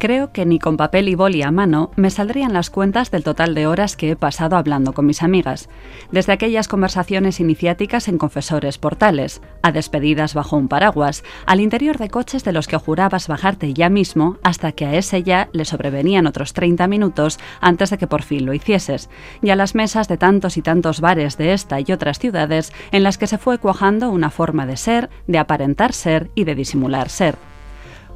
Creo que ni con papel y boli a mano me saldrían las cuentas del total de horas que he pasado hablando con mis amigas, desde aquellas conversaciones iniciáticas en confesores portales, a despedidas bajo un paraguas, al interior de coches de los que jurabas bajarte ya mismo hasta que a ese ya le sobrevenían otros 30 minutos antes de que por fin lo hicieses, y a las mesas de tantos y tantos bares de esta y otras ciudades en las que se fue cuajando una forma de ser, de aparentar ser y de disimular ser.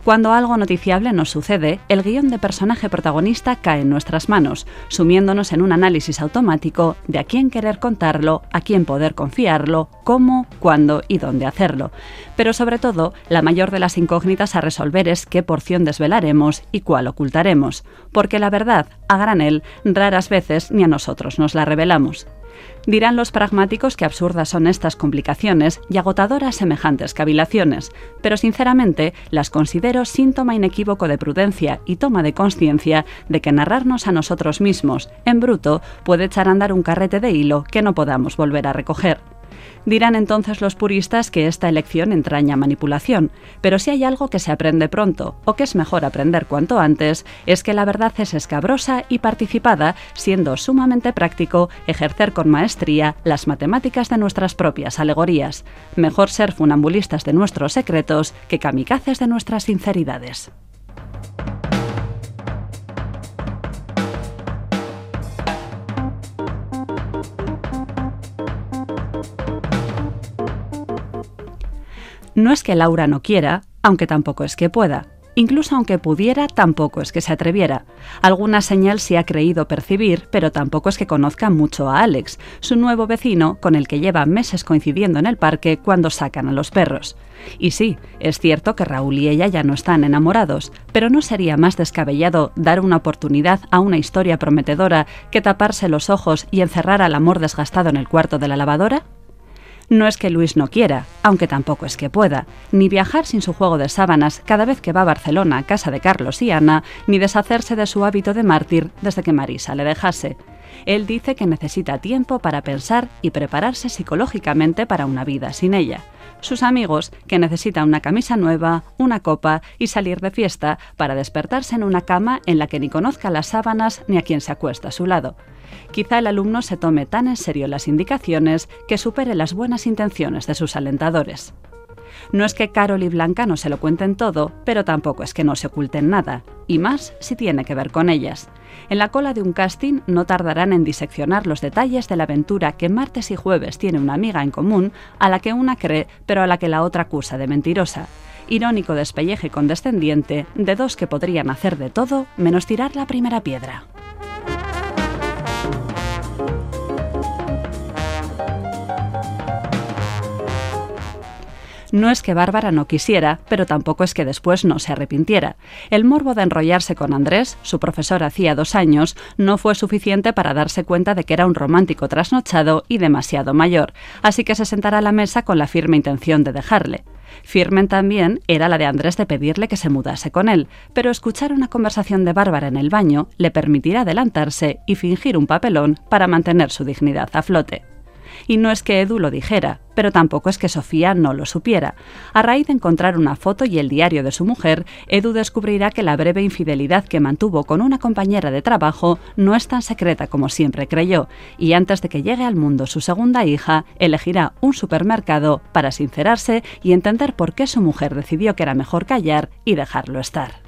Cuando algo noticiable nos sucede, el guion de personaje protagonista cae en nuestras manos, sumiéndonos en un análisis automático de a quién querer contarlo, a quién poder confiarlo, cómo, cuándo y dónde hacerlo. Pero sobre todo, la mayor de las incógnitas a resolver es qué porción desvelaremos y cuál ocultaremos, porque la verdad, a granel, raras veces ni a nosotros nos la revelamos. Dirán los pragmáticos que absurdas son estas complicaciones y agotadoras semejantes cavilaciones, pero sinceramente las considero síntoma inequívoco de prudencia y toma de conciencia de que narrarnos a nosotros mismos, en bruto, puede echar a andar un carrete de hilo que no podamos volver a recoger. Dirán entonces los puristas que esta elección entraña manipulación, pero si hay algo que se aprende pronto, o que es mejor aprender cuanto antes, es que la verdad es escabrosa y participada, siendo sumamente práctico ejercer con maestría las matemáticas de nuestras propias alegorías. Mejor ser funambulistas de nuestros secretos que kamikazes de nuestras sinceridades. No es que Laura no quiera, aunque tampoco es que pueda. Incluso aunque pudiera, tampoco es que se atreviera. Alguna señal se ha creído percibir, pero tampoco es que conozca mucho a Alex, su nuevo vecino con el que lleva meses coincidiendo en el parque cuando sacan a los perros. Y sí, es cierto que Raúl y ella ya no están enamorados, pero ¿no sería más descabellado dar una oportunidad a una historia prometedora que taparse los ojos y encerrar al amor desgastado en el cuarto de la lavadora? No es que Luis no quiera, aunque tampoco es que pueda, ni viajar sin su juego de sábanas cada vez que va a Barcelona a casa de Carlos y Ana, ni deshacerse de su hábito de mártir desde que Marisa le dejase. Él dice que necesita tiempo para pensar y prepararse psicológicamente para una vida sin ella. Sus amigos, que necesitan una camisa nueva, una copa y salir de fiesta para despertarse en una cama en la que ni conozca las sábanas ni a quien se acuesta a su lado quizá el alumno se tome tan en serio las indicaciones que supere las buenas intenciones de sus alentadores. No es que Carol y Blanca no se lo cuenten todo, pero tampoco es que no se oculten nada, y más si tiene que ver con ellas. En la cola de un casting no tardarán en diseccionar los detalles de la aventura que martes y jueves tiene una amiga en común, a la que una cree, pero a la que la otra acusa de mentirosa. Irónico despelleje condescendiente de dos que podrían hacer de todo menos tirar la primera piedra. No es que Bárbara no quisiera, pero tampoco es que después no se arrepintiera. El morbo de enrollarse con Andrés, su profesor hacía dos años, no fue suficiente para darse cuenta de que era un romántico trasnochado y demasiado mayor, así que se sentará a la mesa con la firme intención de dejarle. Firmen también era la de Andrés de pedirle que se mudase con él, pero escuchar una conversación de Bárbara en el baño le permitirá adelantarse y fingir un papelón para mantener su dignidad a flote. Y no es que Edu lo dijera, pero tampoco es que Sofía no lo supiera. A raíz de encontrar una foto y el diario de su mujer, Edu descubrirá que la breve infidelidad que mantuvo con una compañera de trabajo no es tan secreta como siempre creyó, y antes de que llegue al mundo su segunda hija, elegirá un supermercado para sincerarse y entender por qué su mujer decidió que era mejor callar y dejarlo estar.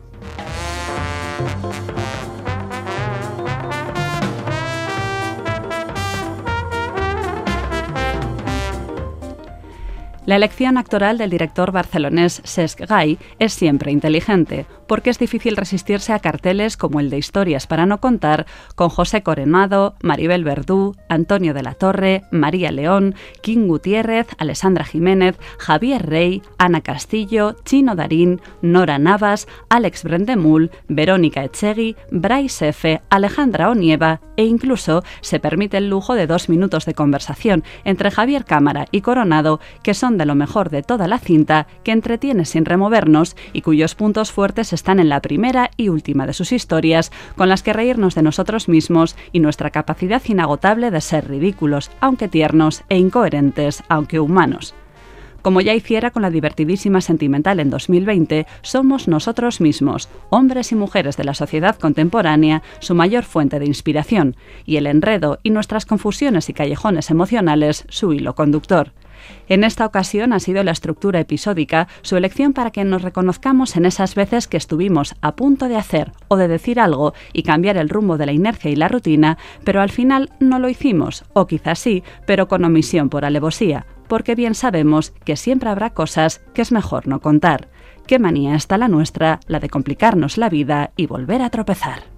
La elección actoral del director barcelonés Cesc Gai es siempre inteligente, porque es difícil resistirse a carteles como el de Historias para no contar, con José Coronado, Maribel Verdú, Antonio de la Torre, María León, King Gutiérrez, Alessandra Jiménez, Javier Rey, Ana Castillo, Chino Darín, Nora Navas, Alex Brendemul, Verónica Echegui, Bryce F., Alejandra Onieva e incluso se permite el lujo de dos minutos de conversación entre Javier Cámara y Coronado, que son de lo mejor de toda la cinta, que entretiene sin removernos y cuyos puntos fuertes están en la primera y última de sus historias, con las que reírnos de nosotros mismos y nuestra capacidad inagotable de ser ridículos, aunque tiernos, e incoherentes, aunque humanos. Como ya hiciera con la divertidísima Sentimental en 2020, somos nosotros mismos, hombres y mujeres de la sociedad contemporánea, su mayor fuente de inspiración, y el enredo y nuestras confusiones y callejones emocionales su hilo conductor. En esta ocasión ha sido la estructura episódica su elección para que nos reconozcamos en esas veces que estuvimos a punto de hacer o de decir algo y cambiar el rumbo de la inercia y la rutina, pero al final no lo hicimos, o quizás sí, pero con omisión por alevosía, porque bien sabemos que siempre habrá cosas que es mejor no contar. Qué manía está la nuestra, la de complicarnos la vida y volver a tropezar.